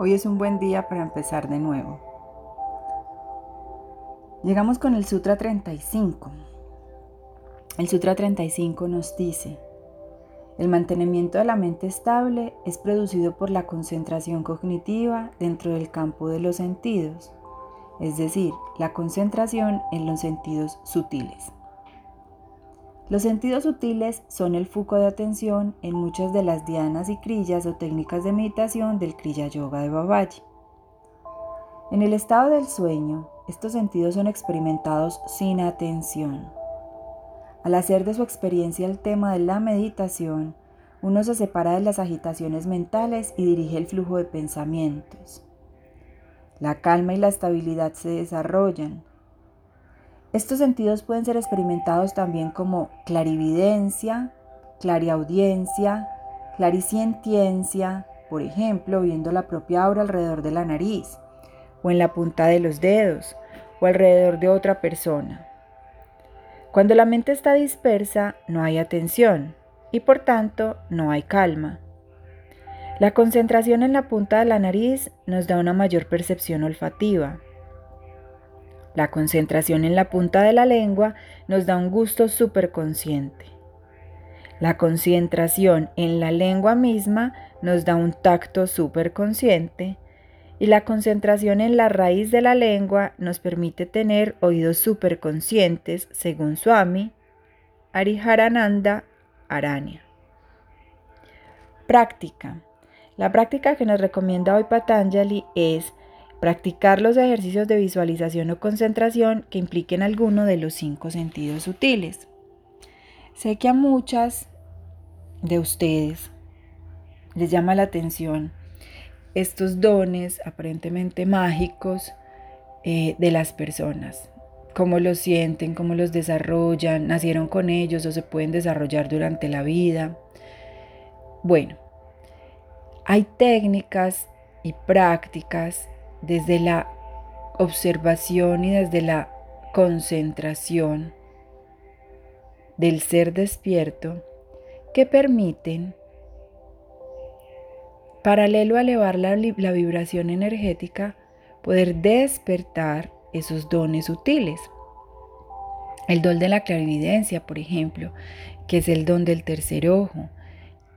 Hoy es un buen día para empezar de nuevo. Llegamos con el Sutra 35. El Sutra 35 nos dice, el mantenimiento de la mente estable es producido por la concentración cognitiva dentro del campo de los sentidos, es decir, la concentración en los sentidos sutiles. Los sentidos sutiles son el foco de atención en muchas de las dianas y crillas o técnicas de meditación del Kriya Yoga de Babaji. En el estado del sueño, estos sentidos son experimentados sin atención. Al hacer de su experiencia el tema de la meditación, uno se separa de las agitaciones mentales y dirige el flujo de pensamientos. La calma y la estabilidad se desarrollan, estos sentidos pueden ser experimentados también como clarividencia, clariaudiencia, claricientiencia, por ejemplo, viendo la propia aura alrededor de la nariz, o en la punta de los dedos, o alrededor de otra persona. Cuando la mente está dispersa, no hay atención y por tanto no hay calma. La concentración en la punta de la nariz nos da una mayor percepción olfativa. La concentración en la punta de la lengua nos da un gusto superconsciente. La concentración en la lengua misma nos da un tacto superconsciente y la concentración en la raíz de la lengua nos permite tener oídos superconscientes, según Swami Ariharananda Aranya. Práctica. La práctica que nos recomienda hoy Patanjali es Practicar los ejercicios de visualización o concentración que impliquen alguno de los cinco sentidos sutiles. Sé que a muchas de ustedes les llama la atención estos dones aparentemente mágicos eh, de las personas, cómo los sienten, cómo los desarrollan, nacieron con ellos o se pueden desarrollar durante la vida. Bueno, hay técnicas y prácticas desde la observación y desde la concentración del ser despierto que permiten, paralelo a elevar la, vibración energética, poder despertar esos dones sutiles. El don de la clarividencia, por ejemplo, que es el don del tercer ojo.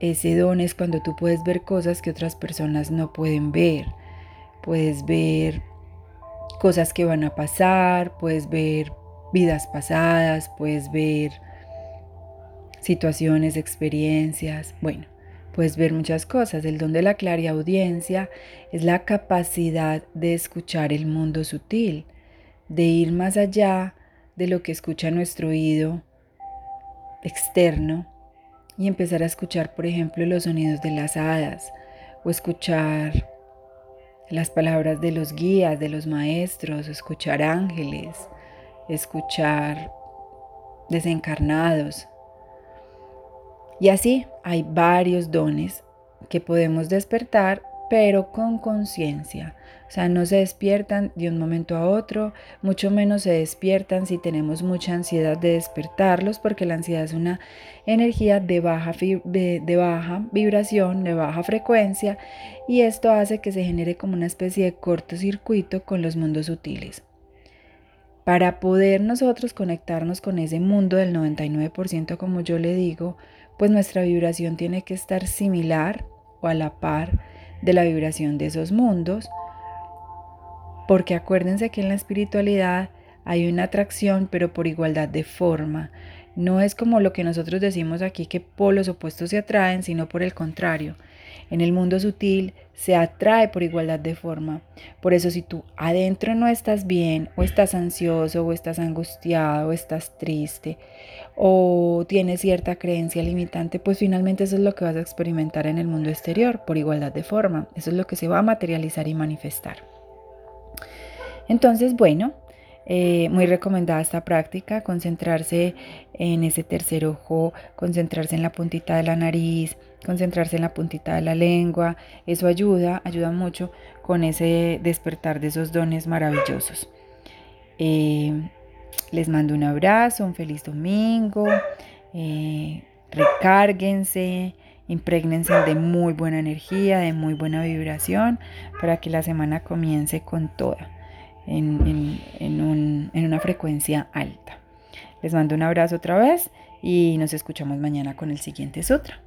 Ese don es cuando tú puedes ver cosas que otras personas no pueden ver puedes ver cosas que van a pasar, puedes ver vidas pasadas, puedes ver situaciones, experiencias, bueno, puedes ver muchas cosas. El don de la audiencia es la capacidad de escuchar el mundo sutil, de ir más allá de lo que escucha nuestro oído externo y empezar a escuchar, por ejemplo, los sonidos de las hadas o escuchar las palabras de los guías, de los maestros, escuchar ángeles, escuchar desencarnados. Y así hay varios dones que podemos despertar pero con conciencia. O sea, no se despiertan de un momento a otro, mucho menos se despiertan si tenemos mucha ansiedad de despertarlos, porque la ansiedad es una energía de baja, de, baja vibración, de baja frecuencia, y esto hace que se genere como una especie de cortocircuito con los mundos sutiles. Para poder nosotros conectarnos con ese mundo del 99%, como yo le digo, pues nuestra vibración tiene que estar similar o a la par de la vibración de esos mundos, porque acuérdense que en la espiritualidad hay una atracción, pero por igualdad de forma. No es como lo que nosotros decimos aquí que polos opuestos se atraen, sino por el contrario. En el mundo sutil se atrae por igualdad de forma. Por eso si tú adentro no estás bien, o estás ansioso, o estás angustiado, o estás triste, o tienes cierta creencia limitante, pues finalmente eso es lo que vas a experimentar en el mundo exterior por igualdad de forma. Eso es lo que se va a materializar y manifestar. Entonces, bueno, eh, muy recomendada esta práctica, concentrarse en ese tercer ojo, concentrarse en la puntita de la nariz, concentrarse en la puntita de la lengua. Eso ayuda, ayuda mucho con ese despertar de esos dones maravillosos. Eh, les mando un abrazo, un feliz domingo, eh, recárguense Impregnense de muy buena energía, de muy buena vibración, para que la semana comience con toda, en, en una frecuencia alta. Les mando un abrazo otra vez y nos escuchamos mañana con el siguiente sutra.